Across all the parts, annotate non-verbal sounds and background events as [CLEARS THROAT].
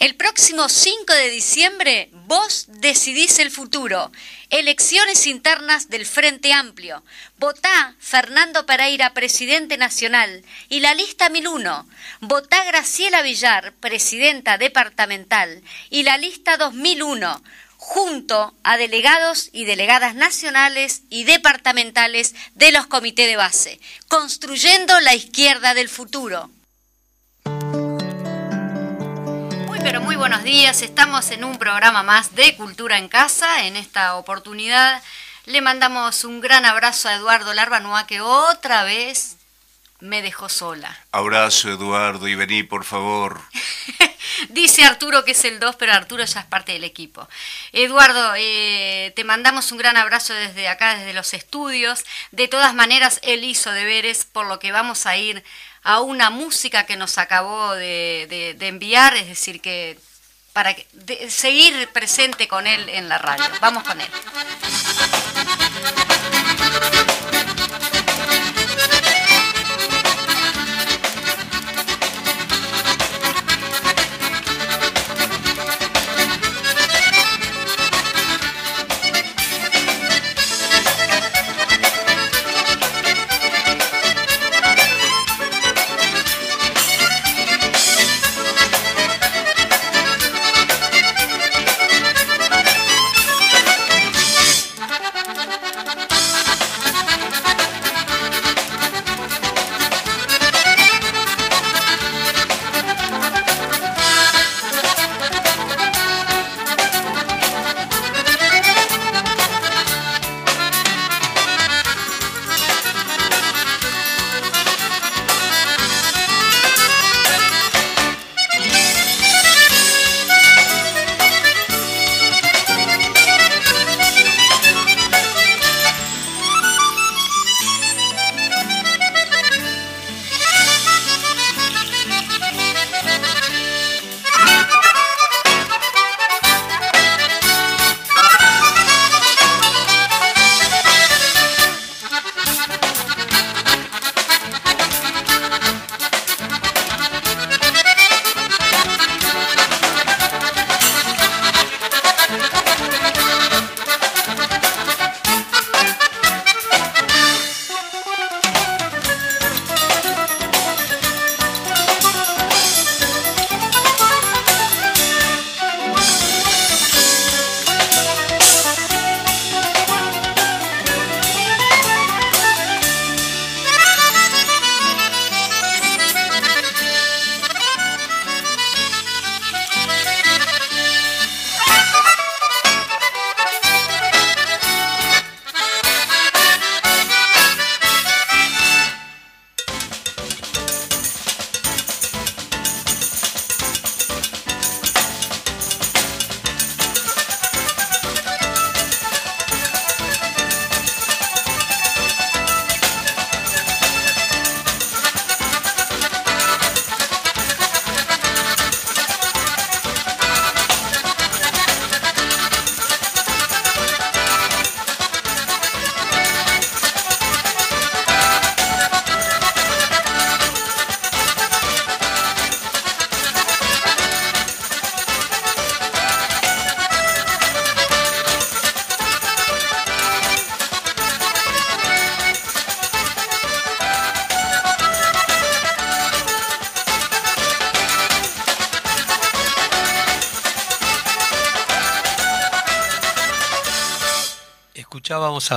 El próximo 5 de diciembre, vos decidís el futuro. Elecciones internas del Frente Amplio. Votá Fernando Pereira, presidente nacional, y la lista 1001. Votá Graciela Villar, presidenta departamental, y la lista 2001 junto a delegados y delegadas nacionales y departamentales de los comités de base, construyendo la izquierda del futuro. Pero muy buenos días. Estamos en un programa más de Cultura en Casa. En esta oportunidad le mandamos un gran abrazo a Eduardo Larbanoa que otra vez me dejó sola. Abrazo, Eduardo, y vení, por favor. [LAUGHS] Dice Arturo que es el 2, pero Arturo ya es parte del equipo. Eduardo, eh, te mandamos un gran abrazo desde acá, desde los estudios. De todas maneras, él hizo deberes, por lo que vamos a ir a una música que nos acabó de, enviar, es decir, que para seguir presente con él en la radio. Vamos con él.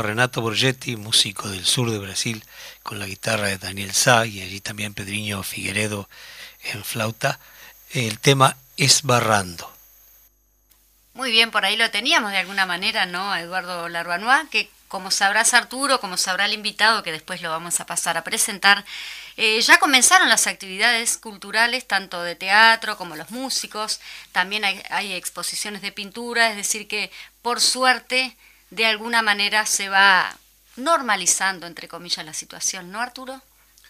Renato Borgetti, músico del sur de Brasil, con la guitarra de Daniel Sá y allí también Pedriño Figueredo en flauta. El tema es Barrando. Muy bien, por ahí lo teníamos de alguna manera, ¿no? Eduardo Larbanois, que como sabrás Arturo, como sabrá el invitado, que después lo vamos a pasar a presentar, eh, ya comenzaron las actividades culturales, tanto de teatro como los músicos, también hay exposiciones de pintura, es decir que por suerte de alguna manera se va normalizando, entre comillas, la situación, ¿no, Arturo?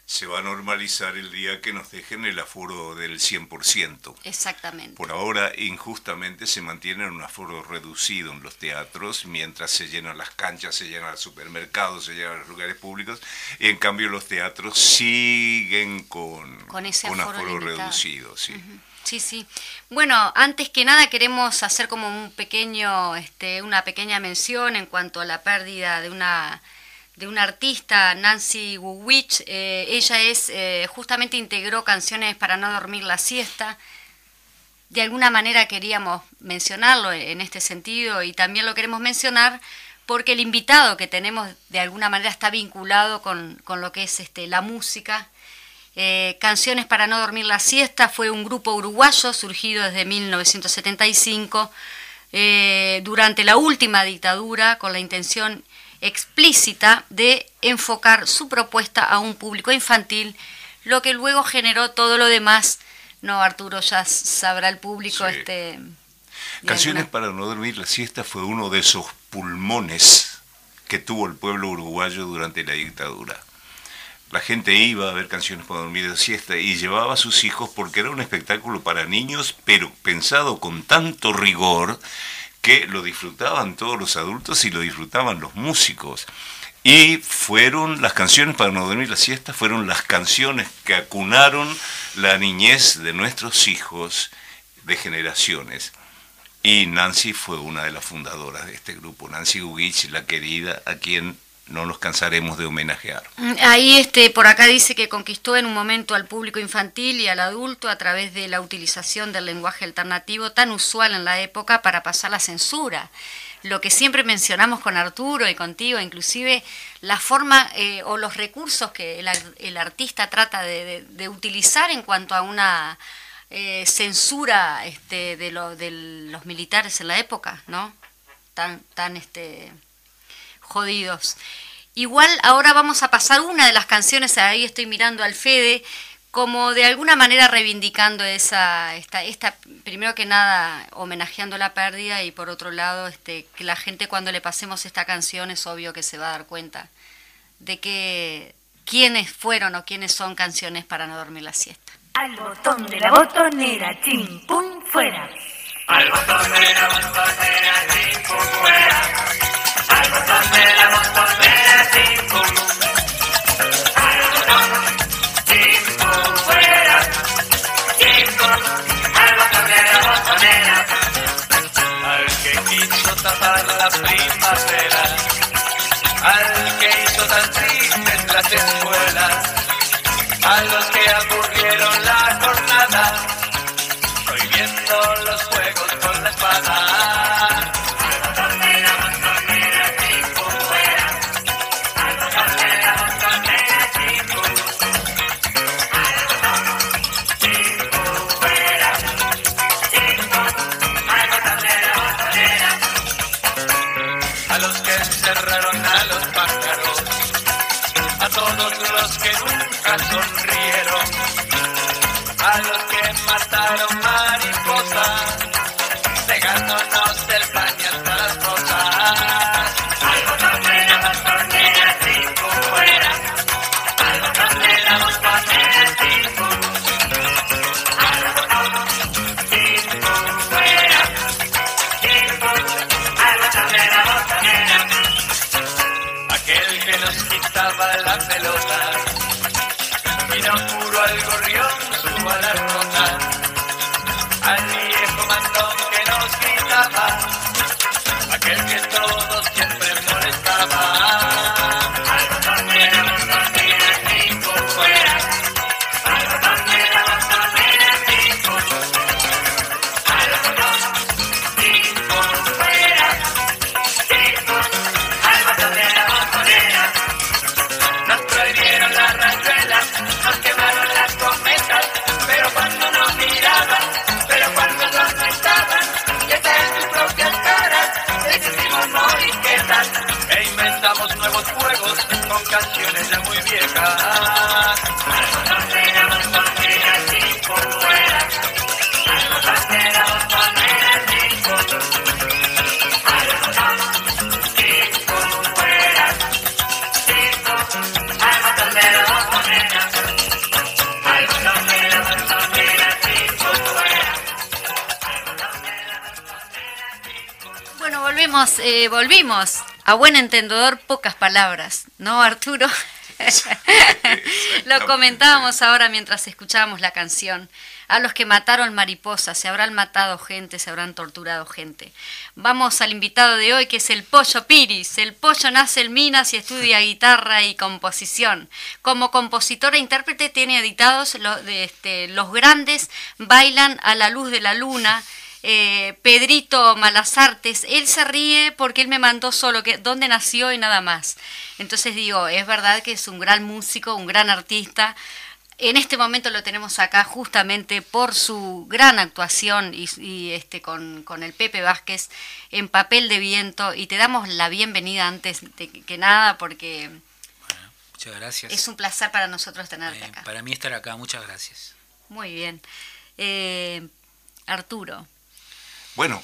se va a normalizar el día que nos dejen el aforo del 100%. Exactamente. Por ahora, injustamente, se mantiene un aforo reducido en los teatros, mientras se llenan las canchas, se llenan los supermercados, se llenan los lugares públicos, y en cambio los teatros siguen con, con ese aforo, reducido. Sí. Sí, sí. Bueno, antes que nada queremos hacer como un pequeño, este, una pequeña mención en cuanto a la pérdida de una de una artista, Nancy Wuwich. Eh, ella es, eh, justamente integró canciones para no dormir la siesta. De alguna manera queríamos mencionarlo en este sentido y también lo queremos mencionar porque el invitado que tenemos de alguna manera está vinculado con, lo que es este, la música. Eh, canciones para no dormir la siesta fue un grupo uruguayo surgido desde 1975 durante la última dictadura con la intención explícita de enfocar su propuesta a un público infantil, lo que luego generó todo lo demás. No, Arturo, ya sabrá el público este... Canciones para no dormir la siesta fue uno de esos pulmones que tuvo el pueblo uruguayo durante la dictadura. La gente iba a ver canciones para dormir la siesta y llevaba a sus hijos porque era un espectáculo para niños, pero pensado con tanto rigor que lo disfrutaban todos los adultos y lo disfrutaban los músicos. Y fueron las canciones para no dormir la siesta, fueron las canciones que acunaron la niñez de nuestros hijos de generaciones. Y Nancy fue una de las fundadoras de este grupo, Nancy Gugich, la querida, a quien no nos cansaremos de homenajear. Ahí este, por acá dice que conquistó en un momento al público infantil y al adulto a través de la utilización del lenguaje alternativo tan usual en la época para pasar la censura. Lo que siempre mencionamos con Arturo y contigo, inclusive la forma eh, o los recursos que el, artista trata de, utilizar en cuanto a una eh, censura este, de, de los militares en la época, ¿no? Tan, tan este, jodidos. Igual ahora vamos a pasar una de las canciones, ahí estoy mirando al Fede, como de alguna manera reivindicando esa, esta, esta, primero que nada homenajeando la pérdida y por otro lado este, que la gente cuando le pasemos esta canción es obvio que se va a dar cuenta de que quiénes fueron o quiénes son canciones para no dormir la siesta. Al botón de la botonera, chim, pum, fuera. Al botón de la botonera, chim, pum, fuera al que hizo tan tristes las escuelas, a los que aburrieron eh, volvimos. A buen entendedor, pocas palabras, ¿no, Arturo? [LAUGHS] Lo comentábamos ahora mientras escuchábamos la canción. A los que mataron mariposas, se habrán matado gente, se habrán torturado gente. Vamos al invitado de hoy, que es el Pollo Piris. El Pollo nace en Minas y estudia [LAUGHS] guitarra y composición. Como compositor e intérprete tiene editados los, de, este, los grandes Bailan a la luz de la luna, eh, Pedrito Malasartes, él se ríe porque él me mandó solo que dónde nació y nada más. Entonces digo, es verdad que es un gran músico, un gran artista. En este momento lo tenemos acá justamente por su gran actuación y, este con, con, el Pepe Vázquez en papel de viento y te damos la bienvenida antes de que nada porque muchas gracias. es un placer para nosotros tenerte Eh, acá. para mí estar acá, muchas gracias. Muy bien. Eh, Arturo, Bueno,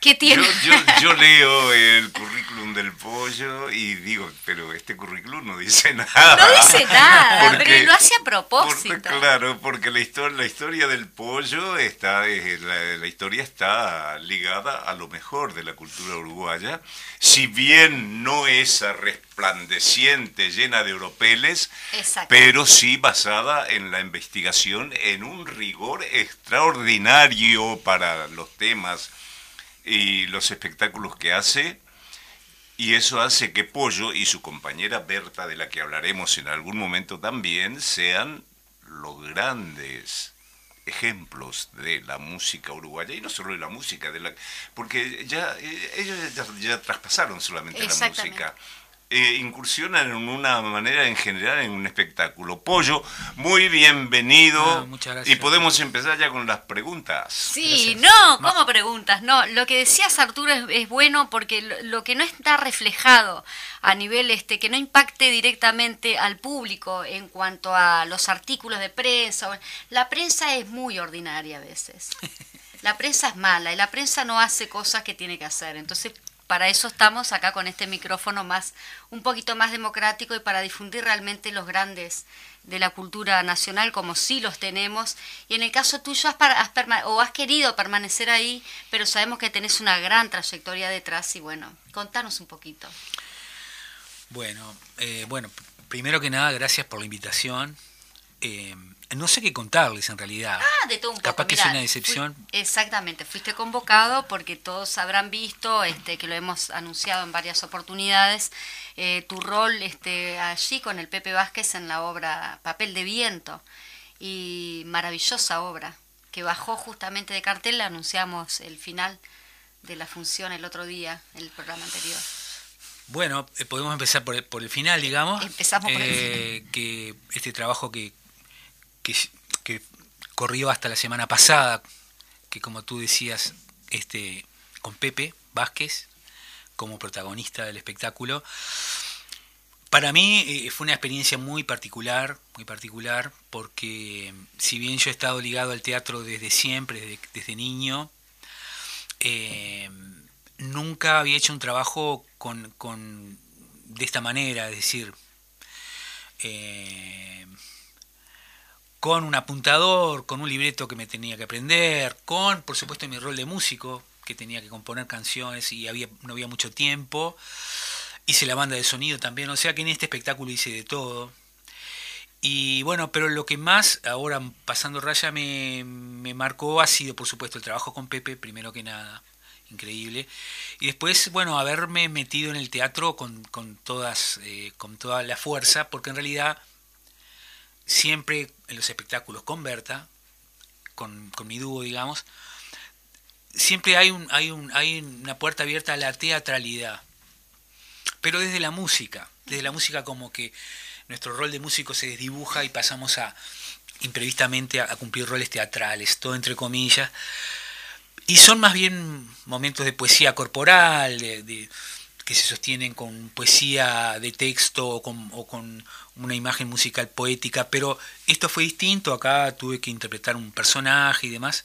¿qué tiene? yo, yo, yo [LAUGHS] leo el currículum del pollo y digo, pero este currículum no dice [LAUGHS] nada. No dice nada, Porque- pero lo hace a Porque, propósito. claro, porque la historia, la historia del pollo está, la, la historia está ligada a lo mejor de la cultura uruguaya, si bien no esa resplandeciente, llena de oropeles, Exacto. pero sí basada en la investigación, en un rigor extraordinario para los temas y los espectáculos que hace. Y eso hace que Pollo y su compañera Berta, de la que hablaremos en algún momento también, sean los grandes ejemplos de la música uruguaya y no solo de la música, de la porque ya eh, ellos ya, ya traspasaron solamente la música. Eh, incursionan en una manera en general en un espectáculo. Pollo, muy bienvenido. Ah, muchas gracias. Y podemos empezar ya con las preguntas. Sí, Gracias. no, ¿cómo preguntas? No, lo que decías Arturo es, es bueno porque lo, lo que no está reflejado a nivel este que no impacte directamente al público en cuanto a los artículos de prensa, la prensa es muy ordinaria a veces. [LAUGHS] La prensa es mala y la prensa no hace cosas que tiene que hacer. Entonces, para eso estamos acá con este micrófono más un poquito más democrático y para difundir realmente los grandes de la cultura nacional como sí los tenemos y en el caso tuyo has, has o has querido permanecer ahí pero sabemos que tenés una gran trayectoria detrás y bueno contanos un poquito Bueno, eh, bueno, primero que nada, gracias por la invitación. Eh, no sé qué contarles en realidad. ah de todo un poco Capaz que Mirá, es una decepción. fui- exactamente fuiste convocado porque todos habrán visto este que lo hemos anunciado en varias oportunidades eh, tu rol este allí con el Pepe Vázquez en la obra Papel de Viento y maravillosa obra que bajó justamente de cartel la anunciamos el final de la función el otro día el programa anterior Bueno, eh, podemos empezar por el, por el final, digamos. Empezamos por el Eh, Que este trabajo que, que, corrió hasta la semana pasada, que como tú decías, este, con Pepe Vázquez como protagonista del espectáculo. Para mí eh, fue una experiencia muy particular, muy particular, porque si bien yo he estado ligado al teatro desde siempre, desde, desde niño, eh, nunca había hecho un trabajo con, con- de esta manera, es decir, eh, con un apuntador, con un libreto que me tenía que aprender, con, por supuesto, mi rol de músico, que tenía que componer canciones y había, no había mucho tiempo. Hice la banda de sonido también, o sea que en este espectáculo hice de todo. Y bueno, pero lo que más ahora pasando raya me, me marcó ha sido, por supuesto, el trabajo con Pepe, primero que nada, increíble. Y después, bueno, haberme metido en el teatro con, con todas, eh, con toda la fuerza, porque en realidad siempre en los espectáculos con Berta, con, con mi dúo, digamos, siempre hay, un, hay, un, hay una puerta abierta a la teatralidad, pero desde la música, desde la música como que nuestro rol de músico se desdibuja y pasamos a imprevistamente a, cumplir roles teatrales, todo entre comillas, y son más bien momentos de poesía corporal, de- que se sostienen con poesía de texto o con, o con una imagen musical poética, pero esto fue distinto, acá tuve que interpretar un personaje y demás.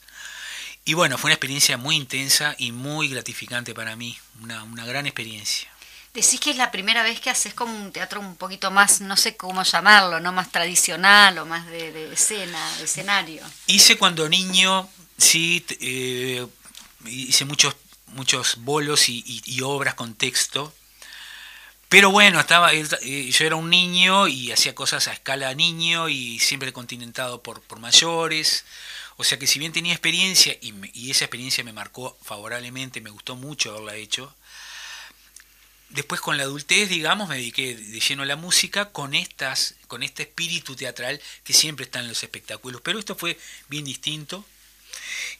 Y bueno, fue una experiencia muy intensa y muy gratificante para mí, una, una gran experiencia. Decís que es la primera vez que haces como un teatro un poquito más, no sé cómo llamarlo, no más tradicional o más de, de escena, de escenario. Hice cuando niño, sí, eh, hice muchos, muchos bolos y, obras con texto pero bueno, estaba, eh, yo era un niño y hacía cosas a escala niño y siempre continentado por, por mayores. O sea que si bien tenía experiencia y, y, esa experiencia me marcó favorablemente, me gustó mucho haberla hecho, después con la adultez, digamos, me dediqué de lleno a la música con, estas, con este espíritu teatral que siempre está en los espectáculos. Pero esto fue bien distinto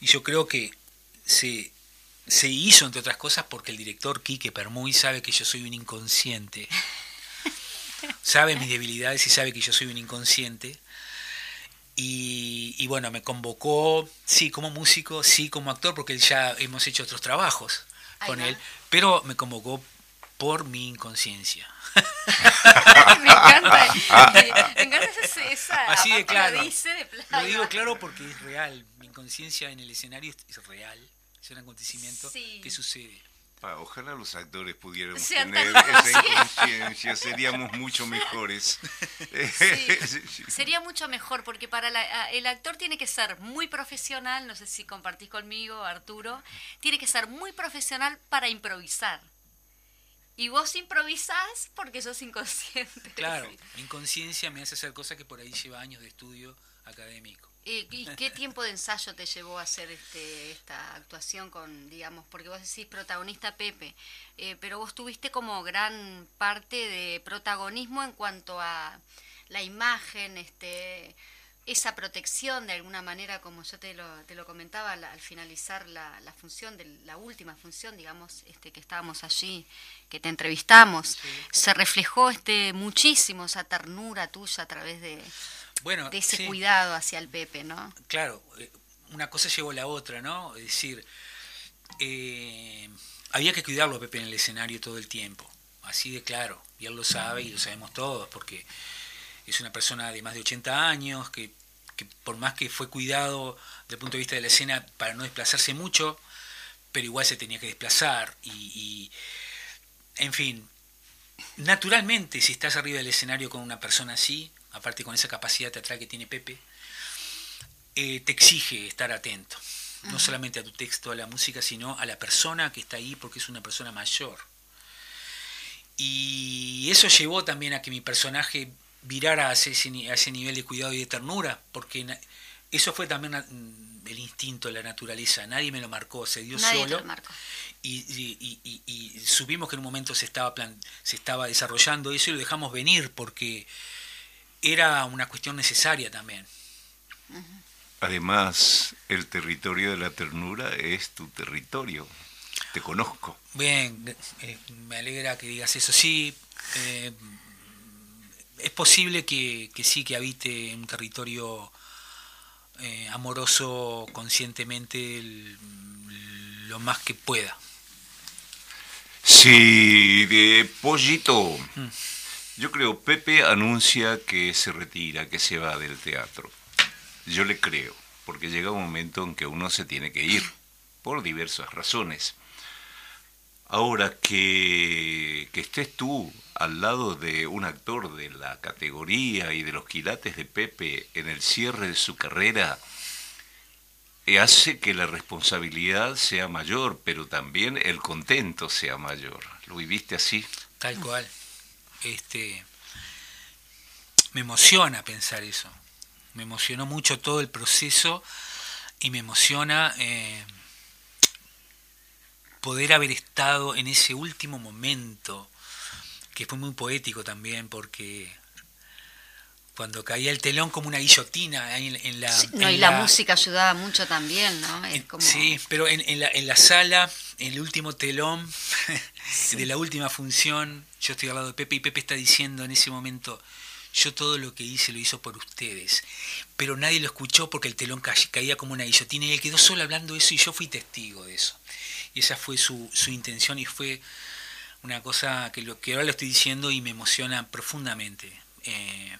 y yo creo que se, se hizo, entre otras cosas, porque el director Quique Permuy sabe que yo soy un inconsciente. sabe mis debilidades y sabe que yo soy un inconsciente. Y, bueno, me convocó, sí, como músico, sí, como actor, porque ya hemos hecho otros trabajos con él, pero me convocó por mi inconsciencia. [LAUGHS] me encanta, [LAUGHS] me encanta esa, Así de claro. Lo, dice de lo digo claro porque es real, mi inconsciencia en el escenario es real es un acontecimiento que sucede. ojalá los actores pudiéramos tener esa [LAUGHS] inconsciencia, seríamos mucho mejores. [LAUGHS] sería mucho mejor, porque para el actor tiene que ser muy profesional, no sé si compartís conmigo, Arturo, tiene que ser muy profesional para improvisar. Y vos improvisás porque sos inconsciente. Claro, [LAUGHS] inconsciencia me hace hacer cosas que por ahí lleva años de estudio académico. ¿Y qué tiempo de ensayo te llevó a hacer este, esta actuación con, digamos, porque vos decís protagonista Pepe, eh, pero vos tuviste como gran parte de protagonismo en cuanto a la imagen, este, esa protección de alguna manera, como yo te lo, te lo comentaba al, finalizar la, la, función, de la última función, digamos, este, que estábamos allí, que te entrevistamos, se reflejó este, muchísimo esa ternura tuya a través de bueno, de ese cuidado hacia el Pepe, ¿no? Claro, eh, una cosa llevó a la otra, ¿no? Es decir, eh, había que cuidarlo a Pepe en el escenario todo el tiempo, así de claro, y él lo sabe y lo sabemos todos, porque es una persona de más de 80 años, que, por más que fue cuidado desde el punto de vista de la escena para no desplazarse mucho, pero igual se tenía que desplazar y, y en fin, naturalmente si estás arriba del escenario con una persona así, aparte con esa capacidad teatral que tiene Pepe, eh, te exige estar atento, no solamente a tu texto, a la música, sino a la persona que está ahí porque es una persona mayor. Y eso llevó también a que mi personaje virara a ese, a ese nivel de cuidado y de ternura, porque eso fue también mm, el instinto de la naturaleza, nadie me lo marcó, se dio solo. Y, y, y, supimos que en un momento se estaba, plan, se estaba desarrollando eso y lo dejamos venir porque era una cuestión necesaria también. Además, el territorio de la ternura es tu territorio. Te conozco. Bien, eh, me alegra que digas eso. Sí, eh, es posible que, sí, que habite en un territorio eh, amoroso conscientemente lo más que pueda. Sí, de pollito. Mm. Yo creo, Pepe anuncia que se retira, que se va del teatro. Yo le creo, porque llega un momento en que uno se tiene que ir, por diversas razones. Ahora que, que estés tú al lado de un actor de la categoría y de los quilates de Pepe en el cierre de su carrera, eh, hace que la responsabilidad sea mayor, pero también el contento sea mayor. ¿Lo viviste así? Tal cual este, me emociona pensar eso. Me emocionó mucho todo el proceso y me emociona eh, poder haber estado en ese último momento, que fue muy poético también, porque cuando caía el telón como una guillotina en, la... y la, música ayudaba mucho también, ¿no? Sí, pero en, la, en la sala, en el último telón [LAUGHS] de la última función, yo estoy al lado de Pepe y Pepe está diciendo en ese momento, yo todo lo que hice lo hizo por ustedes, pero nadie lo escuchó porque el telón caía como una guillotina y él quedó solo hablando eso y yo fui testigo de eso. Y esa fue su, su intención y fue una cosa que, lo, que ahora lo estoy diciendo y me emociona profundamente. Eh,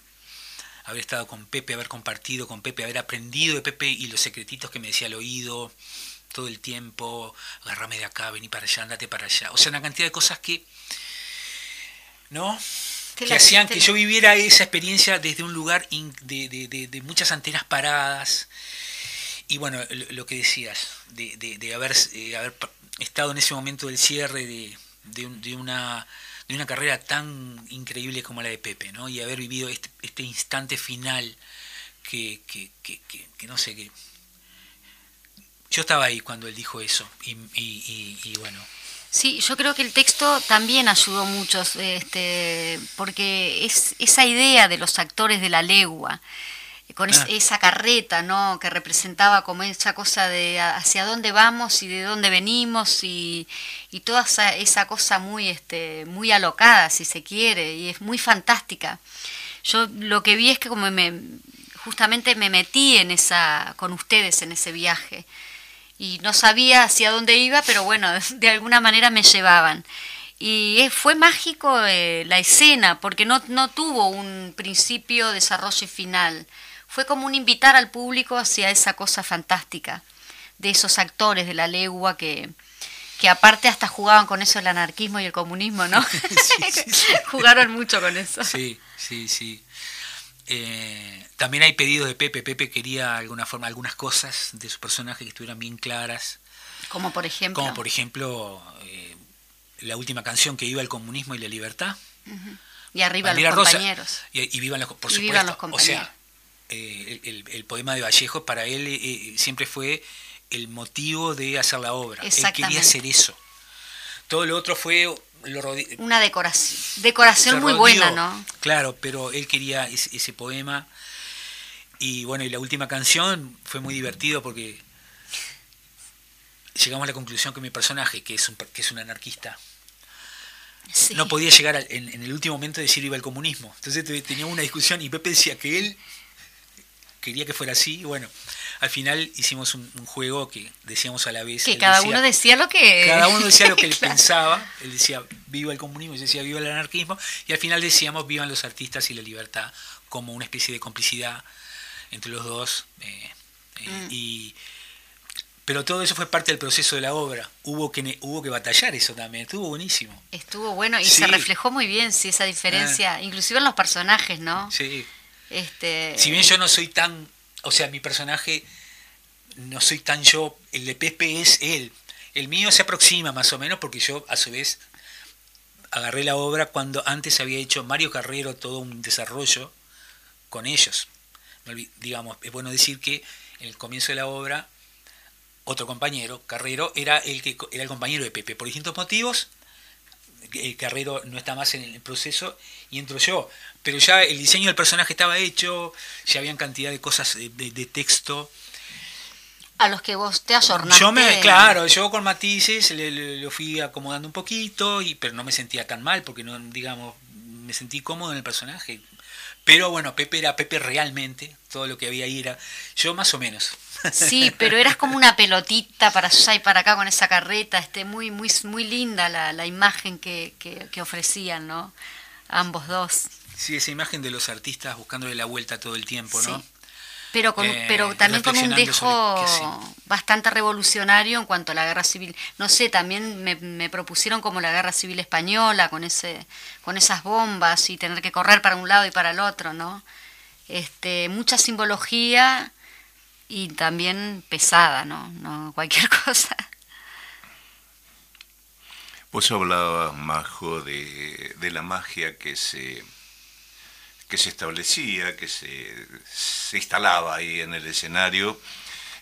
haber estado con Pepe, haber compartido con Pepe, haber aprendido de Pepe y los secretitos que me decía al oído todo el tiempo, agárrame de acá, vení para allá, andate para allá. O sea, una cantidad de cosas que, ¿no? que hacían que yo viviera esa experiencia desde un lugar de, muchas antenas paradas. Y bueno, lo, que decías, de, haber, eh, haber estado en ese momento del cierre de, de, una, de una carrera tan increíble como la de Pepe, ¿no? Y haber vivido este, este instante final que, que, que, que, no sé, que yo estaba ahí cuando él dijo eso y, y, y, bueno. Sí, yo creo que el texto también ayudó mucho, este, porque es esa idea de los actores de la legua, con ah. esa carreta, ¿no? Que representaba como esa cosa de hacia dónde vamos y de dónde venimos y, y toda esa, esa, cosa muy, este, muy alocada, si se quiere, y es muy fantástica. Yo lo que vi es que como me, justamente me metí en esa, con ustedes en ese viaje y no sabía hacia dónde iba, pero bueno, [LAUGHS] de alguna manera me llevaban. Y fue mágico eh, la escena, porque no, no tuvo un principio, desarrollo y final. Fue como un invitar al público hacia esa cosa fantástica de esos actores de la legua que, que aparte hasta jugaban con eso el anarquismo y el comunismo, ¿no? [LAUGHS] [LAUGHS] Jugaron mucho con eso. Sí, sí, sí. Eh, también hay pedidos de Pepe. Pepe quería alguna forma, algunas cosas de su personaje que estuvieran bien claras. Como por ejemplo. Como por ejemplo eh, la última canción que iba el comunismo y la libertad. Y arriba los compañeros. Y, vivan los, por supuesto. o sea, eh, el, poema de Vallejo para él siempre fue el motivo de hacer la obra. Él quería hacer eso. Todo lo otro fue una decoración, decoración muy buena, ¿no? Claro, pero él quería ese, poema. Y bueno, y la última canción fue muy divertido porque llegamos a la conclusión que mi personaje, que es un, que es un anarquista, no podía llegar en, el último momento a decir iba el comunismo. Entonces teníamos una discusión y Pepe decía que él quería que fuera así. bueno, al final hicimos un, juego que decíamos a la vez. Que cada uno decía lo que. Cada uno decía lo [LAUGHS] que él pensaba. Él decía viva el comunismo, yo decía viva el anarquismo. Y al final decíamos vivan los artistas y la libertad como una especie de complicidad entre los dos. Eh, eh, mm. y, pero todo eso fue parte del proceso de la obra. Hubo que, hubo que batallar eso también. Estuvo buenísimo. Estuvo bueno y se reflejó muy bien, sí, esa diferencia, ah. inclusive en los personajes, ¿no? Sí. Este... Si bien yo no soy tan o sea, mi personaje no soy tan yo, el de Pepe es él. El mío se aproxima más o menos porque yo a su vez agarré la obra cuando antes había hecho Mario Carrero todo un desarrollo con ellos. Digamos, es bueno decir que en el comienzo de la obra otro compañero, Carrero, era el que era el compañero de Pepe. Por distintos motivos, Carrero no está más en el proceso y entro yo pero ya el diseño del personaje estaba hecho, ya habían cantidad de cosas de, texto. A los que vos te ayornaste. Yo me, claro, yo con matices le, lo fui acomodando un poquito, y, pero no me sentía tan mal porque no, digamos, me sentí cómodo en el personaje. Pero bueno, Pepe era Pepe realmente, todo lo que había ahí era yo más o menos. Sí, pero eras como una pelotita para allá y para acá con esa carreta, este, muy, muy, muy linda la, la imagen que, que, que ofrecían, ¿no? Ambos dos. Sí, esa imagen de los artistas buscándole la vuelta todo el tiempo, ¿no? Pero, con, eh, pero también con un dejo bastante revolucionario en cuanto a la guerra civil. No sé, también me, me, propusieron como la guerra civil española, con, ese, con esas bombas y tener que correr para un lado y para el otro, ¿no? Este, mucha simbología y también pesada, ¿no? No cualquier [LAUGHS] cosa. Vos hablabas, Majo, de, de la magia que se que se establecía, que se, instalaba ahí en el escenario.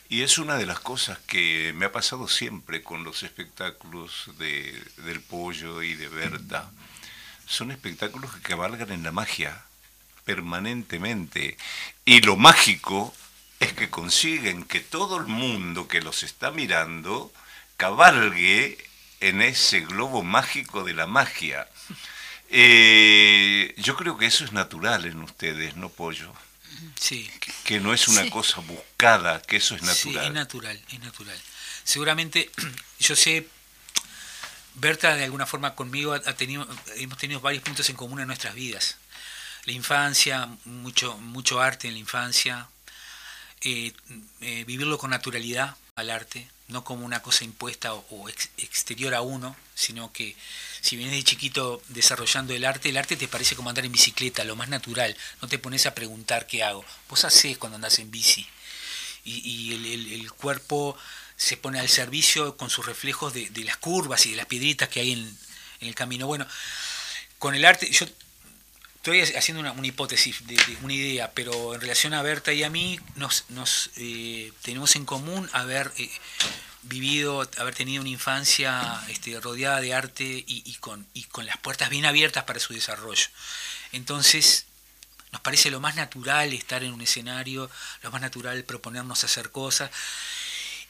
Y es una de las cosas que me ha pasado siempre con los espectáculos de, del Pollo y de Berta. Son espectáculos que cabalgan en la magia permanentemente. Y lo mágico es que consiguen que todo el mundo que los está mirando cabalgue en ese globo mágico de la magia. Eh, yo creo que eso es natural en ustedes, ¿no, Pollo? Sí. Que, no es una cosa buscada, que eso es natural. Sí, es natural, es natural. Seguramente, [CLEARS THROAT] yo sé, Berta de alguna forma conmigo ha tenido, hemos tenido varios puntos en común en nuestras vidas. La infancia, mucho, mucho arte en la infancia, eh, eh, vivirlo con naturalidad al arte, no como una cosa impuesta o, exterior a uno, sino que si vienes de chiquito desarrollando el arte, el arte te parece como andar en bicicleta, lo más natural. No te pones a preguntar qué hago. Vos haces cuando andás en bici. Y, el, cuerpo se pone al servicio con sus reflejos de, las curvas y de las piedritas que hay en, el camino. Bueno, con el arte, yo estoy haciendo una, hipótesis, de, una idea, pero en relación a Berta y a mí, nos, eh, tenemos en común haber eh, vivido, haber tenido una infancia este, rodeada de arte y, con, y con las puertas bien abiertas para su desarrollo. Entonces, nos parece lo más natural estar en un escenario, lo más natural proponernos hacer cosas.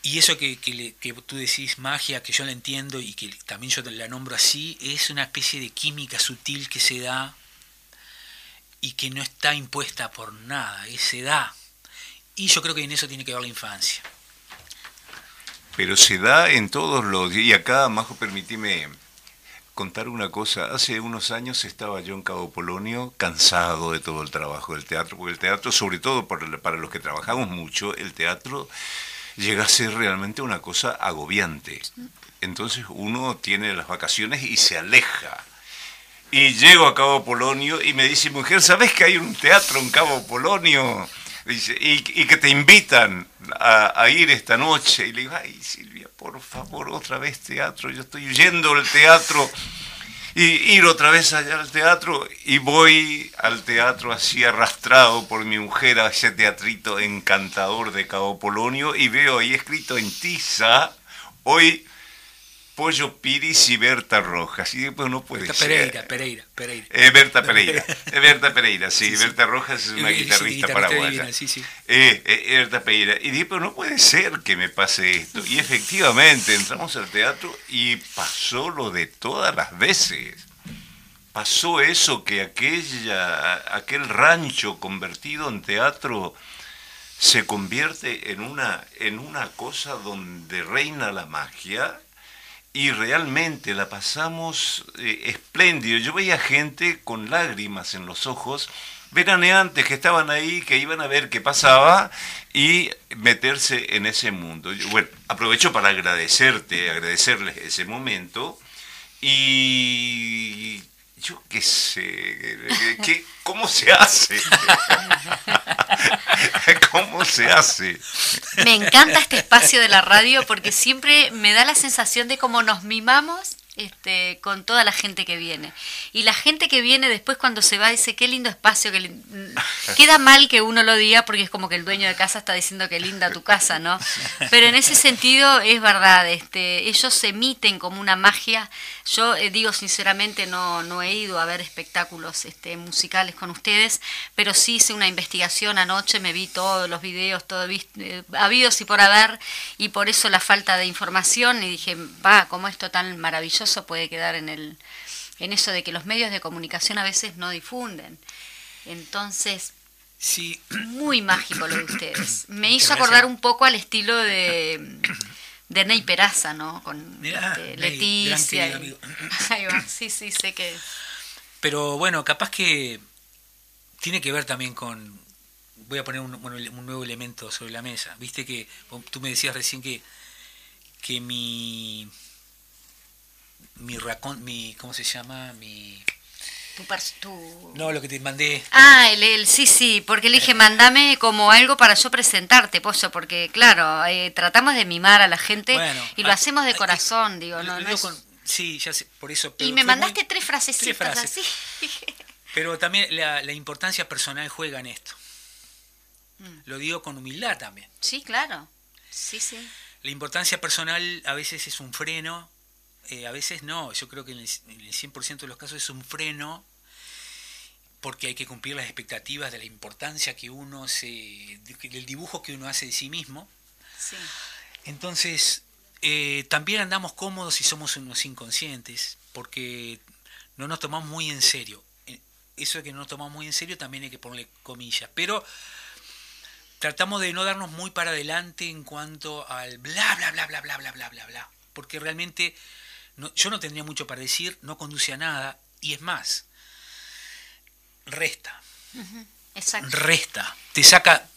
Y eso que, que, tú decís magia, que yo la entiendo y que también yo la nombro así, es una especie de química sutil que se da y que no está impuesta por nada, se da. Y yo creo que en eso tiene que ver la infancia. Pero se da en todos los... Y acá, Majo, permíteme contar una cosa. Hace unos años estaba yo en Cabo Polonio cansado de todo el trabajo del teatro, porque el teatro, sobre todo para los que trabajamos mucho, el teatro llega a ser realmente una cosa agobiante. Entonces uno tiene las vacaciones y se aleja. Y llego a Cabo Polonio y me dice, mujer, ¿sabes que hay un teatro en Cabo Polonio? y, que te invitan a, ir esta noche. Y le digo, ay Silvia, por favor, otra vez teatro, yo estoy yendo al teatro. Y ir otra vez allá al teatro y voy al teatro así arrastrado por mi mujer a ese teatrito encantador de Cabo Polonio y veo ahí escrito en tiza, hoy Pollo Piris y Berta Rojas. Y después no puede ser. Pereira, Pereira, Pereira. Eh, Berta Pereira. [LAUGHS] Berta Pereira, sí. Berta Rojas es una guitarrista, paraguaya. sí, sí. Eh, eh, Berta Pereira. Y dije, pero no puede ser que me pase esto. Y efectivamente, entramos al teatro y pasó lo de todas las veces. Pasó eso que aquella, aquel rancho convertido en teatro se convierte en una, en una cosa donde reina la magia y realmente la pasamos eh, espléndido. Yo veía gente con lágrimas en los ojos, veraneantes que estaban ahí, que iban a ver qué pasaba y meterse en ese mundo. bueno, aprovecho para agradecerte, agradecerles ese momento y yo qué sé, ¿qué, ¿cómo se hace? [LAUGHS] ¿Cómo se hace? Me encanta este espacio de la radio porque siempre me da la sensación de cómo nos mimamos este, con toda la gente que viene. Y la gente que viene después cuando se va dice, qué lindo espacio, que [LAUGHS] queda mal que uno lo diga porque es como que el dueño de casa está diciendo que linda tu casa, ¿no? Pero en ese sentido es verdad, este, ellos se emiten como una magia. Yo eh, digo sinceramente, no, no he ido a ver espectáculos este, musicales con ustedes, pero sí hice una investigación anoche, me vi todos los videos, todo eh, habidos y por haber, y por eso la falta de información, y dije, va, como esto tan maravilloso puede quedar en, el, en eso de que los medios de comunicación a veces no difunden. Entonces, sí. muy mágico lo de ustedes. Me hizo acordar un poco al estilo de, de Ney Peraza, ¿no? Con este, Leticia. [LAUGHS] Sí, sí, sé que... Pero bueno, capaz que tiene que ver también con... Voy a poner un, un nuevo elemento sobre la mesa. Viste que tú me decías recién que, que mi mi racón, mi, ¿cómo se llama? Mi... Tu, No, lo que te mandé. Ah, el, sí, sí, porque le dije, mandame como algo para yo presentarte, Pozo, porque claro, eh, tratamos de mimar a la gente y lo hacemos de corazón, digo, no, Sí, ya sé, por eso. y me mandaste tres frases. así. [LAUGHS] Pero también la, la, importancia personal juega en esto. Mm. Lo digo con humildad también. Sí, claro. Sí, sí. La importancia personal a veces es un freno eh, a veces no, yo creo que en el, 100% de los casos es un freno porque hay que cumplir las expectativas de la importancia que uno se, del dibujo que uno hace de sí mismo. Entonces, eh, también andamos cómodos y somos unos inconscientes, porque no nos tomamos muy en serio. Eh, eso de que no nos tomamos muy en serio también hay que ponerle comillas, pero tratamos de no darnos muy para adelante en cuanto al bla, bla, bla, bla, bla, bla, bla, bla, bla, porque realmente yo no tendría mucho para decir, no conduce a nada, y es más, resta. Resta. Te saca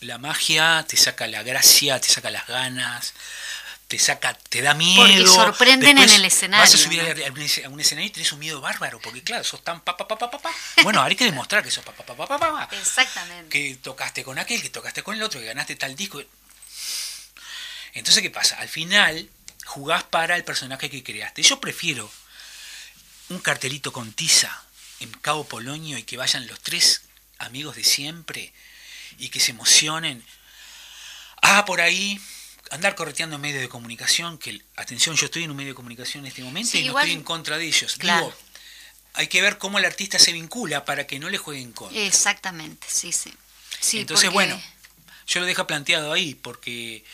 la magia, te saca la gracia, te saca las ganas, te saca, te da miedo. Porque sorprenden en el escenario. Vas a subir a, un escenario y tenés un miedo bárbaro, porque claro, sos tan pa pa pa pa pa. Bueno, hay que demostrar que sos pa pa pa pa pa pa. Exactamente. Que tocaste con aquel, que tocaste con el otro, que ganaste tal disco. Entonces, ¿qué pasa? Al final jugás para el personaje que creaste. Yo prefiero un cartelito con tiza en Cabo Polonio y que vayan los tres amigos de siempre y que se emocionen. Ah, por ahí, andar correteando en medios de comunicación, que, atención, yo estoy en un medio de comunicación en este momento y no estoy en contra de ellos. Digo, hay que ver cómo el artista se vincula para que no le jueguen contra. Exactamente, sí, sí. sí Entonces, bueno, yo lo dejo planteado ahí, porque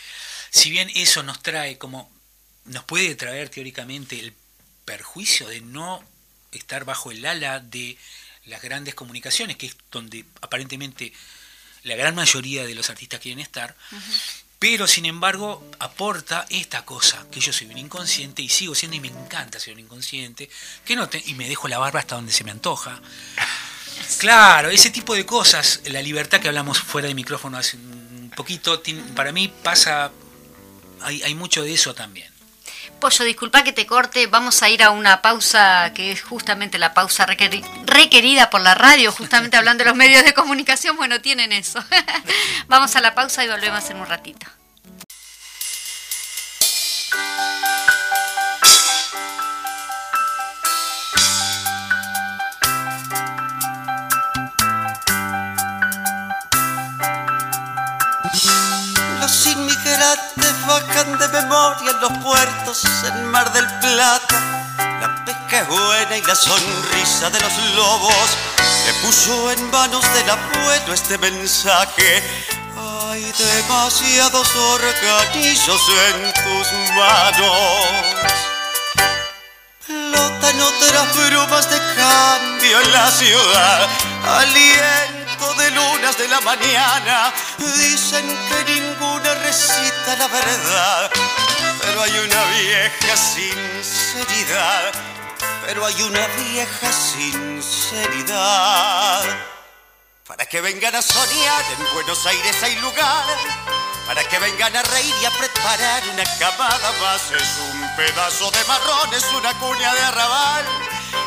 si bien eso nos trae como, nos puede traer teóricamente el perjuicio de no estar bajo el ala de las grandes comunicaciones, que es donde aparentemente la gran mayoría de los artistas quieren estar, pero sin embargo aporta esta cosa, que yo soy un inconsciente y sigo siendo y me encanta ser un inconsciente, que no y me dejo la barba hasta donde se me antoja. Claro, ese tipo de cosas, la libertad que hablamos fuera de micrófono hace un poquito, para mí pasa, hay, hay mucho de eso también. Pollo, disculpa que te corte, vamos a ir a una pausa que es justamente la pausa requerida por la radio, justamente hablando de los medios de comunicación, bueno, tienen eso. [LAUGHS] vamos a la pausa y volvemos en un ratito. Memoria en los puertos en Mar del Plata. La pesca es buena y la sonrisa de los lobos le puso en manos del abuelo este mensaje. Hay demasiados organillos en tus manos. Flotan otras brumas de cambio en la ciudad. Aliento de lunas de la mañana dicen que ninguna recita la verdad, pero hay una vieja sinceridad, pero hay una vieja sinceridad. Para que vengan a soñar, en Buenos Aires hay lugar. Para que vengan a reír y a preparar una camada más. Es un pedazo de marrón, es una cuña de arrabal.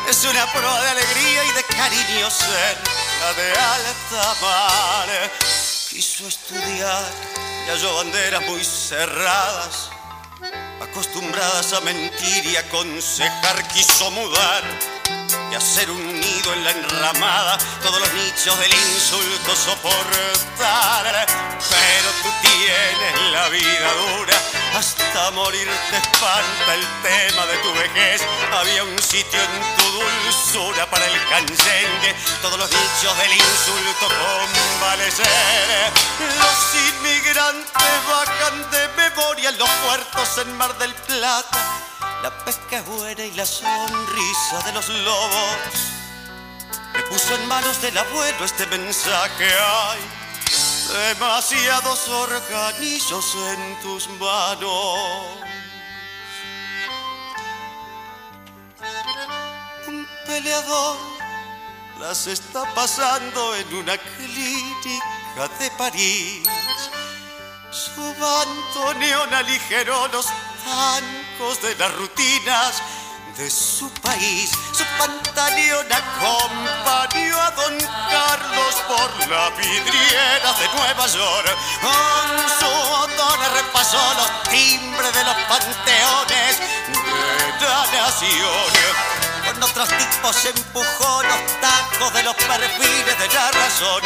Es una prueba de alegría y de cariño cerca de alta mar. Quiso estudiar y halló banderas muy cerradas, acostumbradas a mentir y aconsejar. Quiso mudar y hacer un nido en la enramada, todos los nichos del insulto soportar. Pero tú tienes la vida dura, hasta morir te espanta el tema de tu vejez. Había un sitio en tu dulzura para el canyengue, todos los nichos del insulto convalecer. Los inmigrantes bajan de memoria en los puertos en Mar del Plata la pesca es buena y la sonrisa de los lobos me puso en manos del abuelo este mensaje. Hay demasiados organillos en tus manos. Un peleador las está pasando en una clínica de París. Su bandoneón aligeró los bancos de las rutinas de su país. Su pantaleón acompañó a don Carlos por la vidriera de Nueva York. Con su odor repasó los timbres de los panteones de la nación. Con otros tipos empujó los tacos de los perfiles de la razón.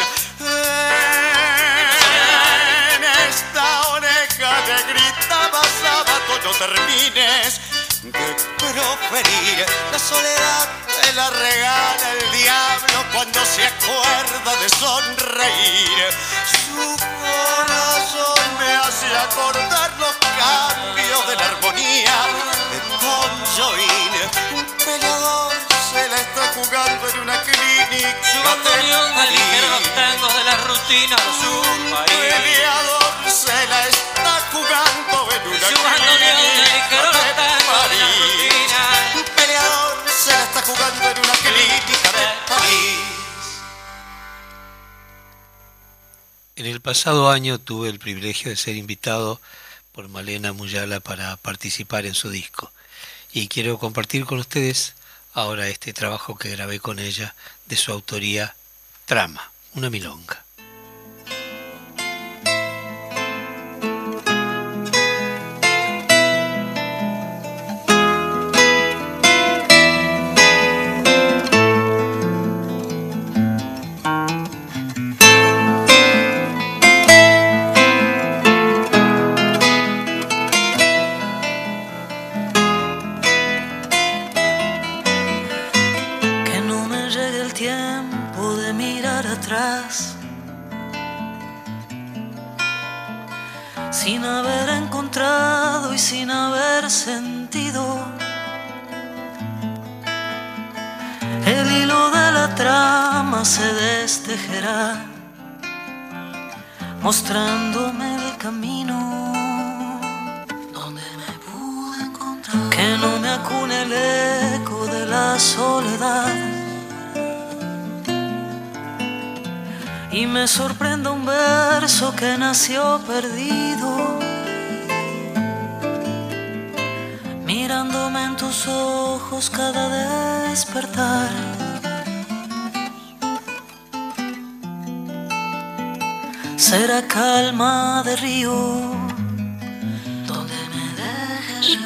En esta oreja le gritaba no termines de proferir. La soledad te la regala el diablo cuando se acuerda de sonreír. Su corazón me hace acordar los cambios de la armonía de Tom Join. Un peleador se la está jugando en una clínica. Su ligero los tangos de la rutina. Su peleador se la está jugando en una clínica Un peleador se la está jugando en una clínica de París. En el pasado año tuve el privilegio de ser invitado por Malena Muyala para participar en su disco y quiero compartir con ustedes ahora este trabajo que grabé con ella de su autoría Trama, una milonga. Sin haber encontrado y sin haber sentido el hilo de la trama se destejerá, mostrándome el camino donde me pude encontrar, que no me acune el eco de la soledad. Y me sorprende un verso que nació perdido, mirándome en tus ojos cada despertar. Será calma de río donde me dejes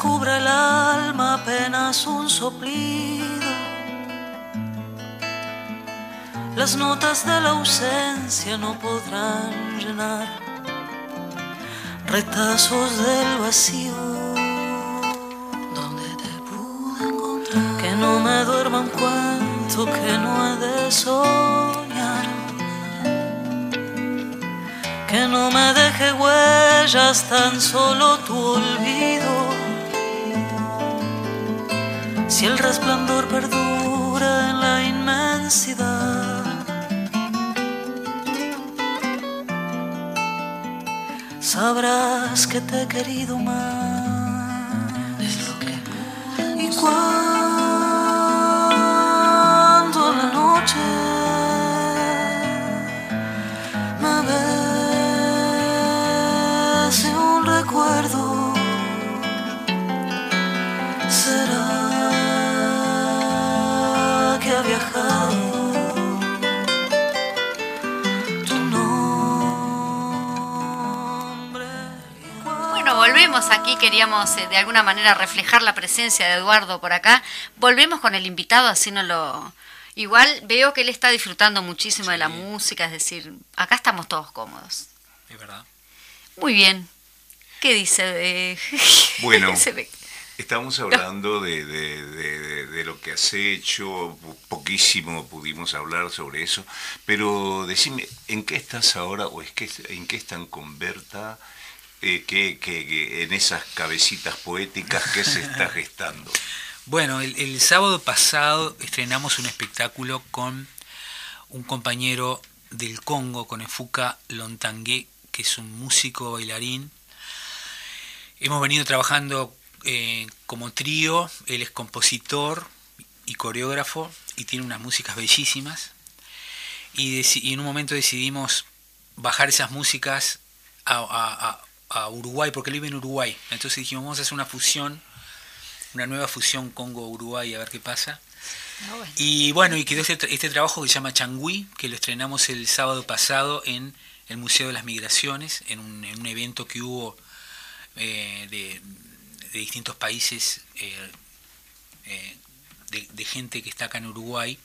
me descubre el alma apenas un soplido. Las notas de la ausencia no podrán llenar retazos del vacío donde te pude encontrar. Que no me duerma un cuento que no he de soñar. Que no me deje huellas, tan solo tu olvido. Si el resplandor perdura en la inmensidad, sabrás que te he querido más. Queríamos eh, de alguna manera reflejar la presencia de Eduardo por acá. Volvemos con el invitado, así no lo... Igual veo que él está disfrutando muchísimo de la música, es decir, acá estamos todos cómodos. Es verdad. Muy bien. ¿Qué dice? Eh, [LAUGHS] Bueno, [LAUGHS] estamos hablando de, de- de- de- de lo que has hecho, po- poquísimo pudimos hablar sobre eso, pero decime, ¿en qué estás ahora o es que, en qué están con Berta? Eh, ¿qué- qué- qué- en esas cabecitas poéticas que se está [LAUGHS] gestando? Bueno, el, el sábado pasado estrenamos un espectáculo con un compañero del Congo, con Efuka Lontangué, que es un músico bailarín. Hemos venido trabajando eh, como trío, él es compositor y coreógrafo y tiene unas músicas bellísimas. Y, en un momento decidimos bajar esas músicas a, a- a- a Uruguay, porque él vive en Uruguay. Entonces dijimos, vamos a hacer una fusión una nueva fusión Congo-Uruguay, a ver qué pasa. Y bueno, y quedó este, este trabajo que se llama Changui, que lo estrenamos el sábado pasado en el Museo de las Migraciones, en un, en un evento que hubo eh, de, de distintos países, eh, eh, de, de gente que está acá en Uruguay.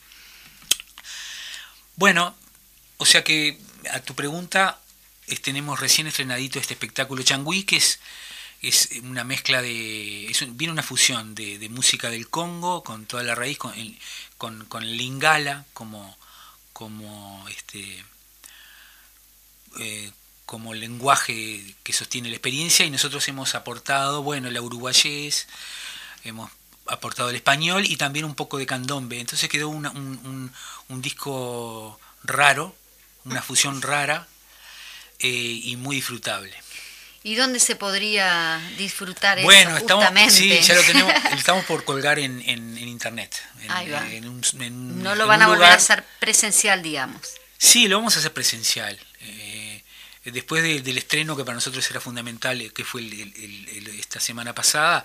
Bueno, o sea que a tu pregunta, tenemos recién estrenadito este espectáculo Changui, que es una mezcla de. Viene una fusión de, música del Congo con toda la raíz, con con, con lingala como, como este eh, como lenguaje que sostiene la experiencia y nosotros hemos aportado, bueno, la uruguayés, hemos aportado el español y también un poco de candombe. Entonces quedó un disco raro, una fusión rara eh, y muy disfrutable. ¿Y dónde se podría disfrutar Bueno, eso estamos, justamente? sí, ya lo tenemos, [LAUGHS] estamos por colgar en, en- en internet. En, Ahí va. en un- en un- no lo van a volver a hacer presencial, digamos. Sí, lo vamos a hacer presencial. Eh, después del estreno que para nosotros era fundamental, eh, que fue esta semana pasada,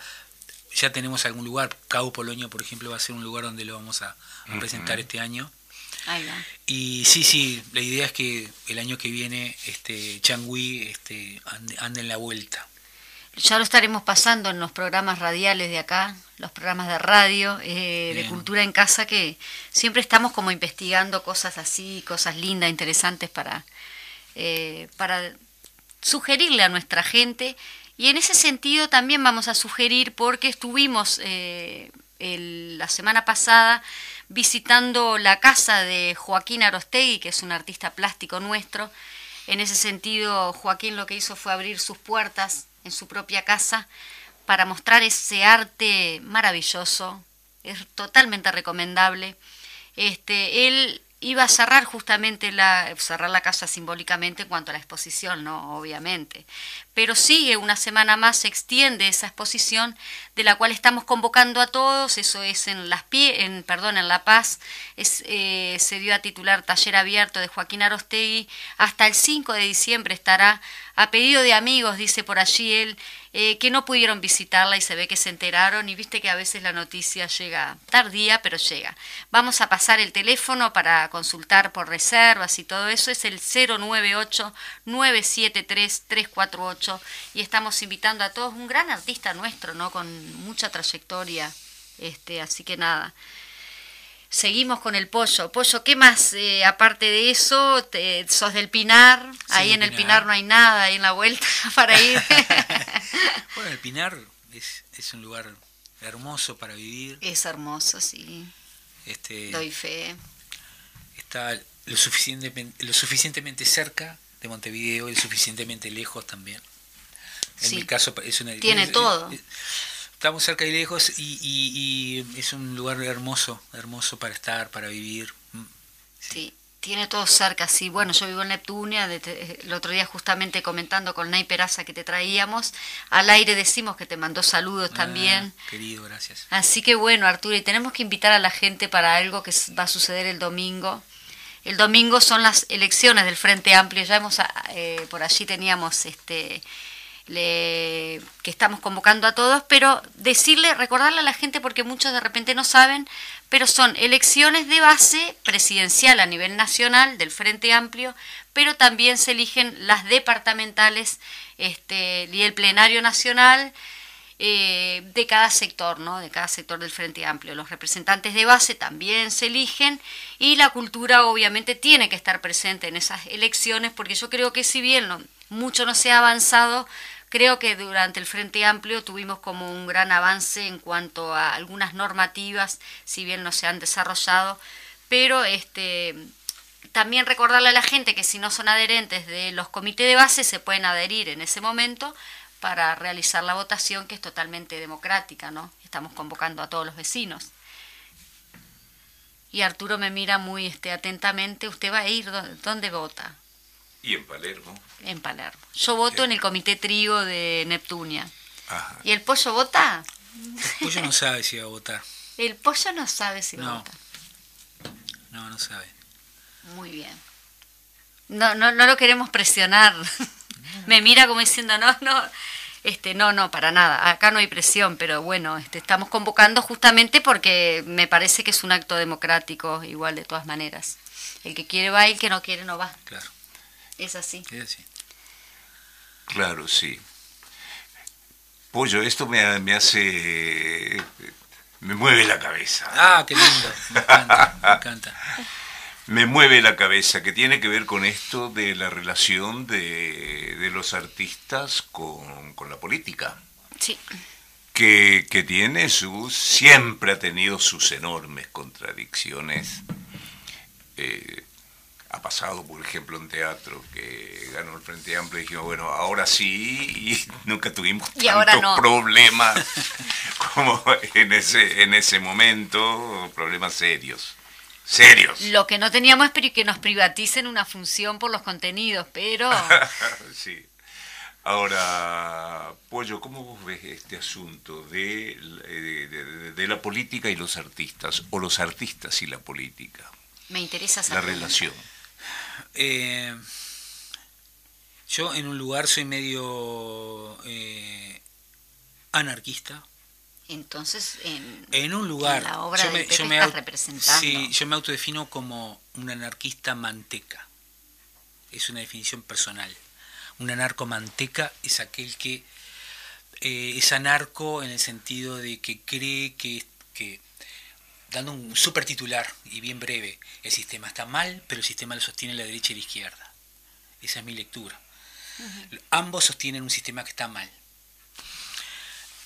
ya tenemos algún lugar. Cabo Polonio, por ejemplo, va a ser un lugar donde lo vamos a, presentar este año. Y sí, sí, la idea es que el año que viene este Changui este, ande en la vuelta. Ya lo estaremos pasando en los programas radiales de acá, los programas de radio, eh, de cultura en casa, que siempre estamos como investigando cosas así, cosas lindas, interesantes para, eh, para sugerirle a nuestra gente. Y en ese sentido también vamos a sugerir, porque estuvimos eh, la semana pasada visitando la casa de Joaquín Arostegui, que es un artista plástico nuestro. En ese sentido, Joaquín lo que hizo fue abrir sus puertas en su propia casa para mostrar ese arte maravilloso, es totalmente recomendable. Este, él iba a cerrar justamente la, cerrar la casa simbólicamente en cuanto a la exposición, ¿no? Obviamente. Pero sigue una semana más, se extiende esa exposición de la cual estamos convocando a todos, eso es en Las Pie, en, perdón, en La Paz, eh, se dio a titular Taller Abierto de Joaquín Arostegui, hasta el 5 de diciembre estará a pedido de amigos, dice por allí él, eh, que no pudieron visitarla y se ve que se enteraron y viste que a veces la noticia llega tardía, pero llega. Vamos a pasar el teléfono para consultar por reservas y todo eso, es el 098-973-348 y estamos invitando a todos, un gran artista nuestro, ¿no? Con mucha trayectoria, este, así que nada. Seguimos con el pollo. Pollo, ¿qué más? Eh, aparte de eso, sos del Pinar. ahí en el Pinar no hay nada, ahí en la vuelta [LAUGHS] para ir. [LAUGHS] bueno, el Pinar es, un lugar hermoso para vivir. Es hermoso, sí. Este, Doy fe. Está lo suficientemente, lo suficientemente cerca de Montevideo y lo suficientemente lejos también. En mi caso es una... Tiene todo estamos cerca y lejos y, es un lugar hermoso, hermoso para estar, para vivir. Mm, sí. tiene todo cerca, sí. Bueno, yo vivo en Neptunia, el otro día justamente comentando con Nay Peraza que te traíamos, al aire decimos que te mandó saludos ah, también. Querido, gracias. Así que bueno, Arturo, y tenemos que invitar a la gente para algo que va a suceder el domingo. El domingo son las elecciones del Frente Amplio, ya hemos, ah, eh, por allí teníamos este que estamos convocando a todos, pero decirle, recordarle a la gente porque muchos de repente no saben, pero son elecciones de base presidencial a nivel nacional del Frente Amplio, pero también se eligen las departamentales este, y el plenario nacional eh, de cada sector, ¿no? de cada sector del Frente Amplio. Los representantes de base también se eligen y la cultura obviamente tiene que estar presente en esas elecciones porque yo creo que si bien mucho no se ha avanzado, Creo que durante el Frente Amplio tuvimos como un gran avance en cuanto a algunas normativas, si bien no se han desarrollado, pero este también recordarle a la gente que si no son adherentes de los comités de base se pueden adherir en ese momento para realizar la votación que es totalmente democrática, ¿no? Estamos convocando a todos los vecinos. Y Arturo me mira muy este, atentamente, ¿usted va a ir? ¿Dónde vota? ¿Y en Palermo? En Palermo. Yo voto en el comité trigo de Neptunia. ¿Y el pollo vota? El pollo no sabe si va a votar. El pollo no sabe si va a votar. No, no sabe. Muy bien. No, no, no lo queremos presionar. Me mira como diciendo, no, no, este, no, no, para nada. Acá no hay presión, pero bueno, este, estamos convocando justamente porque me parece que es un acto democrático, igual de todas maneras. El que quiere va y el que no quiere no va. Claro. Es así. Claro, sí. Pollo, esto me, me, hace... me mueve la cabeza. Ah, qué lindo. Me encanta. Me, encanta. me mueve la cabeza, que tiene que ver con esto de la relación de, de los artistas con, con, la política. Sí. Que, que tiene sus... siempre ha tenido sus enormes contradicciones. Eh, ha pasado, por ejemplo, en teatro, que ganó el Frente Amplio y dijimos, bueno, ahora sí, y [LAUGHS] nunca tuvimos tantos problemas [LAUGHS] como en ese, en ese momento, problemas serios. Serios. Lo que no teníamos es que nos privaticen una función por los contenidos, pero... [LAUGHS] sí. Ahora, Pollo, ¿cómo vos ves este asunto de, de, de, la política y los artistas, o los artistas y la política? Me interesa saber. La relación. Eh, yo en un lugar soy medio eh, anarquista. Entonces, en, En un lugar. en la obra yo me estás representando. Sí, yo me autodefino como un anarquista manteca. Es una definición personal. Un anarco manteca es aquel que eh, es anarco en el sentido de que cree que, que, dando un super titular y bien breve, el sistema está mal, pero el sistema lo sostiene la derecha y la izquierda. Esa es mi lectura. Ambos sostienen un sistema que está mal.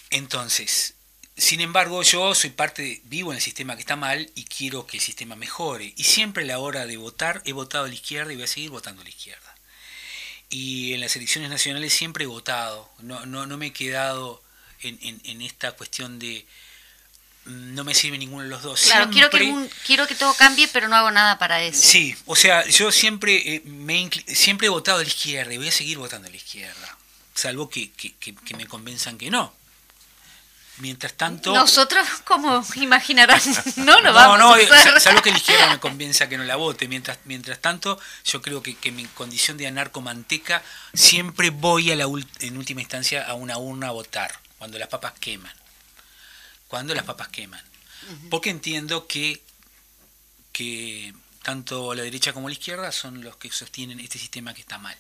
Entonces, sin embargo, yo soy parte, de- vivo en el sistema que está mal y quiero que el sistema mejore. Y siempre a la hora de votar he votado a la izquierda y voy a seguir votando a la izquierda. Y en las elecciones nacionales siempre he votado. No, no, no me he quedado en, en- en esta cuestión de no me sirve ninguno de los dos. Claro, quiero que, un- quiero que todo cambie, pero no hago nada para eso. Sí, o sea, yo siempre, eh, me siempre he votado a la izquierda y voy a seguir votando a la izquierda. Salvo que, que- que- que me convenzan que no. Mientras tanto... Nosotros, como imaginarán, [LAUGHS] no lo no, vamos no, a eh, hacer. salvo que la izquierda me convenza que no la vote. Mientras, mientras tanto, yo creo que, que mi condición de anarcomanteca siempre voy a la en última instancia a una urna a votar, cuando las papas queman. Cuando las papas queman. Porque entiendo que, que tanto la derecha como la izquierda son los que sostienen este sistema que está mal.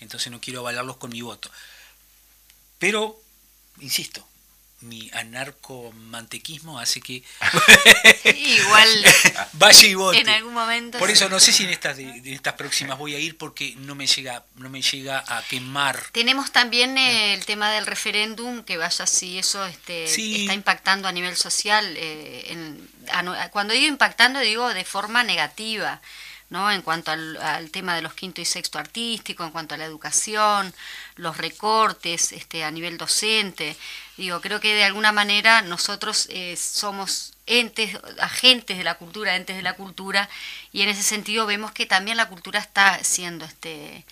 Entonces no quiero avalarlos con mi voto. Pero, insisto, mi anarcomantequismo hace que [LAUGHS] Igual [LAUGHS] vaya y vote. en algún momento. Por eso no sé si en estas, de- de estas próximas voy a ir porque no me llega, no me llega a quemar. Tenemos también eh, el tema del referéndum, que vaya si eso este, Sí. está impactando a nivel social. eh, en- a- cuando digo impactando, digo de forma negativa, ¿no? En cuanto al, al tema de los quinto y sexto artístico, en cuanto a la educación, los recortes este, a nivel docente. Digo, creo que de alguna manera nosotros eh, somos entes, agentes de la cultura, entes de la cultura, y en ese sentido vemos que también la cultura está siendo este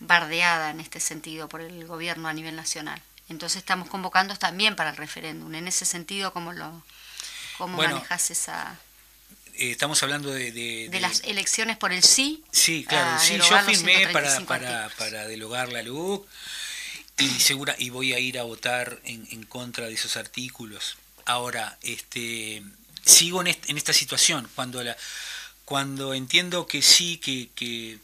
bardeada en este sentido por el gobierno a nivel nacional. Entonces estamos convocando también para el referéndum. En ese sentido, ¿cómo lo cómo Bueno, manejas esa Eh, estamos hablando de... de- de de- las elecciones por el sí? Sí, claro, a sí, yo firmé para, 135 para, para derogar la LUC y segura y voy a ir a votar en, en contra de esos artículos. Ahora, este sigo en, est- en esta situación cuando la cuando entiendo que sí que, que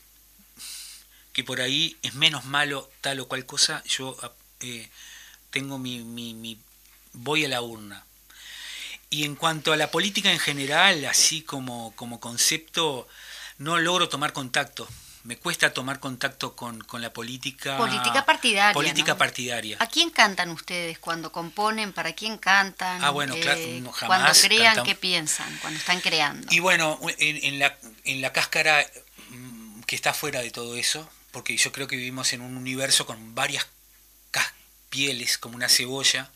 que por ahí es menos malo tal o cual cosa, yo eh, tengo mi, mi, mi voy a la urna. Y en cuanto a la política en general, así como, como concepto, no logro tomar contacto. Me cuesta tomar contacto con, con la política. Política partidaria, Política ¿no? partidaria. ¿A quién cantan ustedes cuando componen? ¿Para quién cantan? Ah, bueno, claro, Eh, cuando jamás crean, cantamos. ¿qué piensan? Cuando están creando. Y bueno, en, en la, en la cáscara mm, que está fuera de todo eso, porque yo creo que vivimos en un universo con varias pieles, como una cebolla.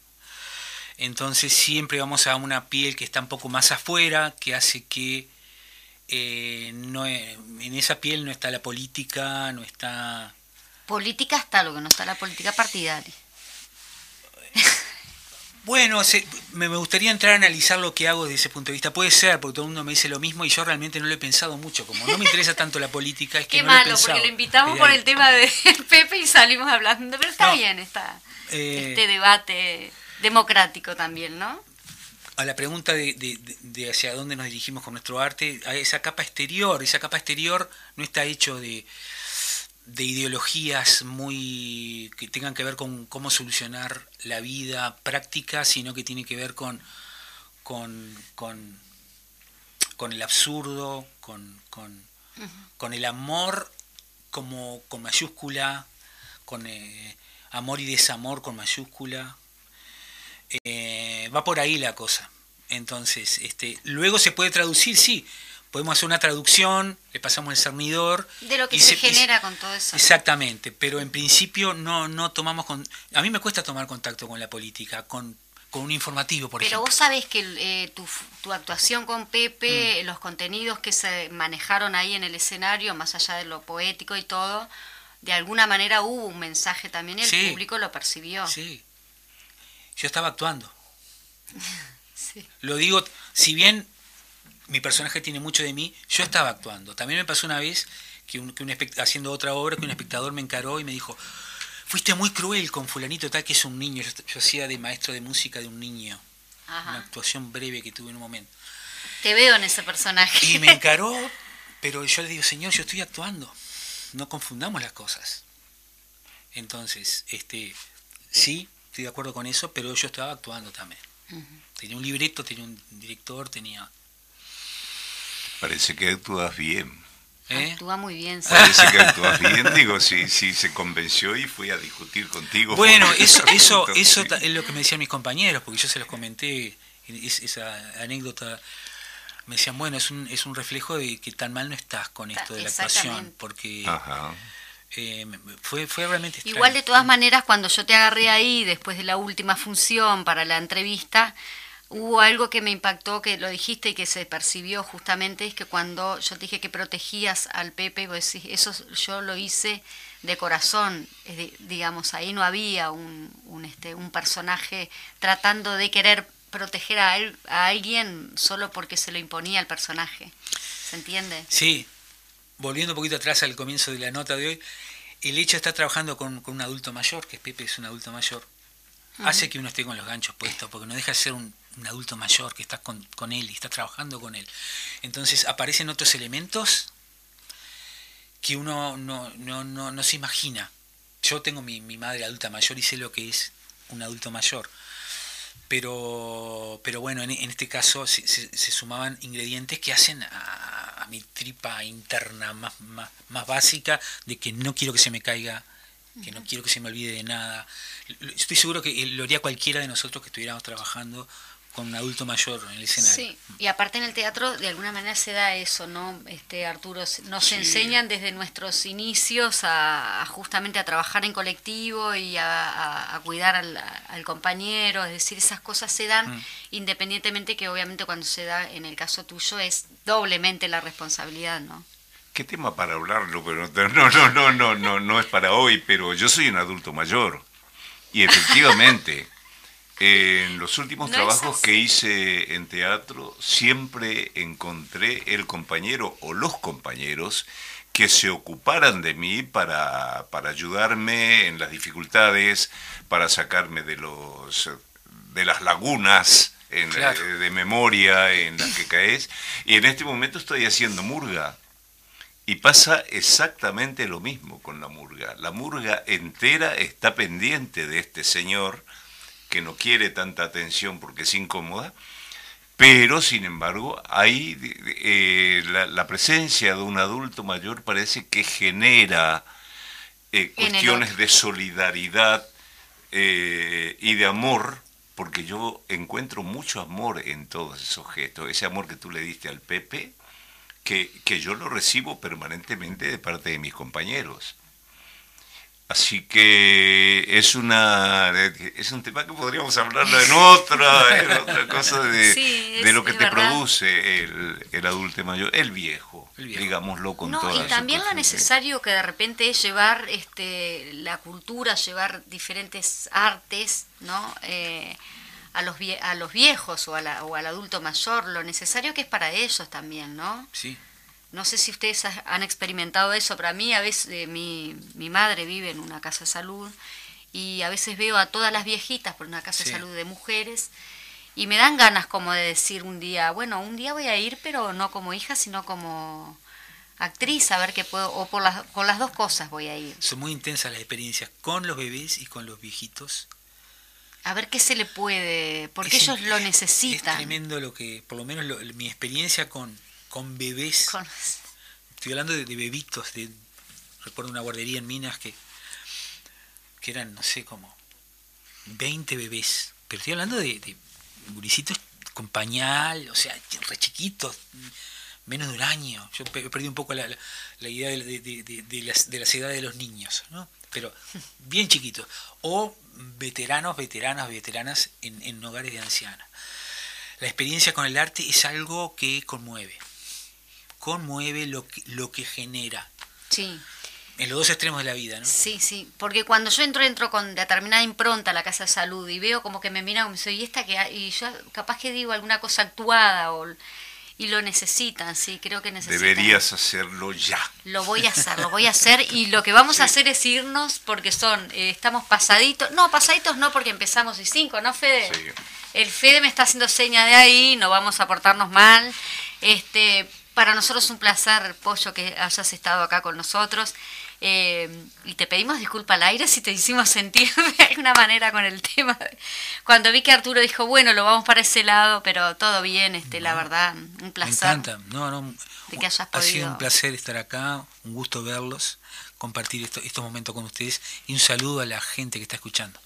Entonces siempre vamos a una piel que está un poco más afuera, que hace que eh, no, e- en esa piel no está la política, no está... Política está lo que no está la política partidaria. [LAUGHS] Bueno, se- me gustaría entrar a analizar lo que hago desde ese punto de vista. Puede ser, porque todo el mundo me dice lo mismo y yo realmente no lo he pensado mucho. Como no me interesa tanto la política, es [LAUGHS] que Qué no lo he malo, pensado. porque lo invitamos por el tema de [LAUGHS] Pepe y salimos hablando. Pero está No. bien está Eh, este debate democrático también, ¿no? a la pregunta de, de- de- hacia dónde nos dirigimos con nuestro arte, a esa capa exterior, esa capa exterior no está hecho de, de ideologías muy que tengan que ver con cómo solucionar la vida práctica, sino que tiene que ver con con, con, con el absurdo, con, con, con el amor como con mayúscula, con eh, amor y desamor con mayúscula, eh, va por ahí la cosa. Entonces, este, luego se puede traducir, sí. Podemos hacer una traducción, le pasamos el cernidor. De lo que se, y genera con todo eso. Exactamente, pero en principio no, no tomamos... Con, a mí me cuesta tomar contacto con la política, con, con un informativo, por Pero ejemplo. vos sabés que eh, tu, tu actuación con Mm. Pepe, los contenidos que se manejaron ahí en el escenario, más allá de lo poético y todo, de alguna manera hubo un mensaje también y el Sí. público lo percibió. Sí. Yo estaba actuando. [LAUGHS] Sí. Lo digo, si bien mi personaje tiene mucho de mí, yo estaba actuando. También me pasó una vez que, un, que un espect- haciendo otra obra que un espectador me encaró y me dijo, fuiste muy cruel con fulanito tal que es un niño. Yo, yo hacía de maestro de música de un niño, una actuación breve que tuve en un momento. Te veo en ese personaje. Y me [LAUGHS] encaró, pero yo le digo, señor, yo estoy actuando. No confundamos las cosas. Entonces, este, sí, estoy de acuerdo con eso, pero yo estaba actuando también. Tenía un libreto, tenía un director, tenía... Parece que actúas bien. ¿eh? Actúa muy bien. sí. Parece que actúas [LAUGHS] bien, digo, si, si se convenció y fue a discutir contigo. Bueno, [LAUGHS] eso, eso, Entonces, [LAUGHS] eso sí. es lo que me decían mis compañeros, porque yo se los comenté, es- esa anécdota. Me decían, bueno, es un, es un reflejo de que tan mal no estás con esto de la actuación, porque Ajá. Eh, fue, fue realmente extraño. Igual de todas maneras, cuando yo te agarré ahí, después de la última función para la entrevista, hubo algo que me impactó, que lo dijiste y que se percibió justamente, es que cuando yo te dije que protegías al Pepe, vos decís, eso yo lo hice de corazón, digamos, ahí no había un, un, este, un personaje tratando de querer proteger a, él- a alguien solo porque se lo imponía el personaje. ¿Se entiende? Sí, volviendo un poquito atrás al comienzo de la nota de hoy, el hecho de estar trabajando con, con un adulto mayor, que Pepe es un adulto mayor, hace que uno esté con los ganchos puestos, porque no deja de ser un, un adulto mayor que está con, con él y está trabajando con él. Entonces aparecen otros elementos que uno no, no, no, no se imagina. Yo tengo mi, mi madre adulta mayor y sé lo que es un adulto mayor. Pero, pero bueno, en, en este caso se, se- se sumaban ingredientes que hacen a, a mi tripa interna más, más, más básica de que no quiero que se me caiga, que no quiero que se me olvide de nada. Estoy seguro que lo haría cualquiera de nosotros que estuviéramos trabajando con un adulto mayor en el escenario. Sí, y aparte en el teatro de alguna manera se da eso, ¿no? Este Arturo, nos Sí. enseñan desde nuestros inicios a, a justamente a trabajar en colectivo y a, a- a cuidar al, al compañero, es decir, esas cosas se dan Mm. independientemente que obviamente cuando se da en el caso tuyo es doblemente la responsabilidad, ¿no? Qué tema para hablarlo, pero no, no, no, no, no, no es para hoy, pero yo soy un adulto mayor. Y efectivamente, en los últimos No trabajos que hice en teatro, siempre encontré el compañero o los compañeros que se ocuparan de mí para, para ayudarme en las dificultades, para sacarme de los de las lagunas en- Claro. de memoria en las que caes. Y en este momento estoy haciendo murga. Y pasa exactamente lo mismo con la murga. La murga entera está pendiente de este señor que no quiere tanta atención porque es incómoda, pero sin embargo hay eh, la, la presencia de un adulto mayor parece que genera eh, cuestiones de solidaridad eh, y de amor, porque yo encuentro mucho amor en todos esos gestos, ese amor que tú le diste al Pepe, que, que yo lo recibo permanentemente de parte de mis compañeros. Así que es una es un tema que podríamos hablarlo en otra, en otra cosa de, [LAUGHS] Sí, es- de lo que te verdad. produce el, el adulto mayor, el viejo, El viejo. digámoslo con No, todas y también lo necesario que de repente es llevar este, la cultura, llevar diferentes artes, ¿no? Eh, a los vie- a los viejos o, a la- o al adulto mayor, lo necesario que es para ellos también, ¿no? Sí. No sé si ustedes ha- han experimentado eso, pero a mí a veces eh, mi, mi madre vive en una casa de salud y a veces veo a todas las viejitas por una casa Sí. de salud de mujeres y me dan ganas como de decir un día, bueno, un día voy a ir, pero no como hija, sino como actriz, a ver qué puedo, o por las, las dos cosas voy a ir, Son muy intensas las experiencias con los bebés y con los viejitos. a ver qué se le puede, porque Es ellos lo Es necesitan. tremendo lo que, por lo menos lo- mi experiencia con, con bebés. Con- Estoy hablando de, de bebitos, de, recuerdo una guardería en Minas que, que eran, no sé, como 20 bebés. Pero estoy hablando de, de con pañal, o sea, re chiquitos, menos de un año. Yo pe- perdí un poco la, la- la idea de, de- de- de- de las, de las edades de los niños, ¿no? Pero bien chiquitos. O veteranos, veteranas, veteranas en, en hogares de ancianas. La experiencia con el arte es algo que conmueve. Conmueve lo que, lo que genera. Sí. En los dos extremos de la vida, ¿no? Sí, sí, porque cuando yo entro, entro con determinada impronta a la casa de salud y veo como que me miran como me dice, ¿y esta que Y yo capaz que digo alguna cosa actuada o... Y lo necesitan, sí, creo que necesitan. Deberías hacerlo ya. Lo voy a hacer, lo voy a hacer y lo que vamos a hacer es irnos porque son, eh, estamos pasaditos, no, pasaditos no porque empezamos y cinco, ¿no, Fede? Sí. El Fede me está haciendo seña de ahí, no vamos a portarnos mal. Este, para nosotros es un placer, Pollo, que hayas estado acá con nosotros. Eh, y te pedimos disculpa al aire si te hicimos sentir [LAUGHS] de alguna manera con el tema. Cuando vi que Arturo dijo, bueno, lo vamos para ese lado, pero todo bien, este, la verdad, un placer. Me encanta, no, no, de que hayas ha podido. sido un placer estar acá, un gusto verlos, compartir esto- estos momentos con ustedes y un saludo a la gente que está escuchando.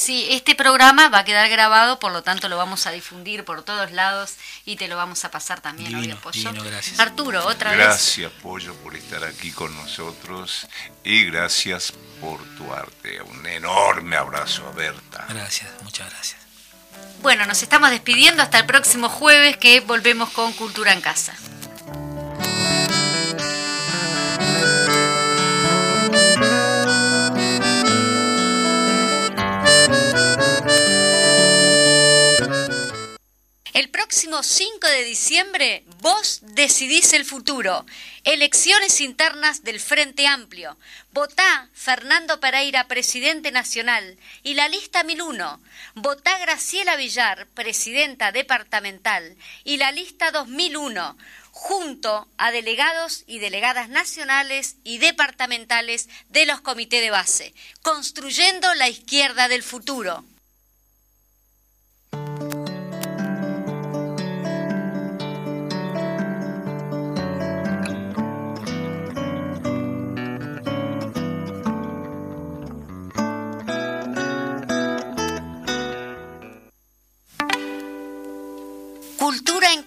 Sí, este programa va a quedar grabado, por lo tanto lo vamos a difundir por todos lados y te lo vamos a pasar también, Divino, obvio, Pollo. divino, gracias. Arturo, otra vez. Gracias, Pollo, por estar aquí con nosotros y gracias por tu arte. Un enorme abrazo a Berta. Gracias, muchas gracias. Bueno, nos estamos despidiendo hasta el próximo jueves que volvemos con Cultura en Casa. Próximo 5 de diciembre vos decidís el futuro. Elecciones internas del Frente Amplio. Votá Fernando Pereira, presidente nacional, y la lista 1001. Votá Graciela Villar, presidenta departamental, y la lista 2001 junto a delegados y delegadas nacionales y departamentales de los comités de base, construyendo la izquierda del futuro.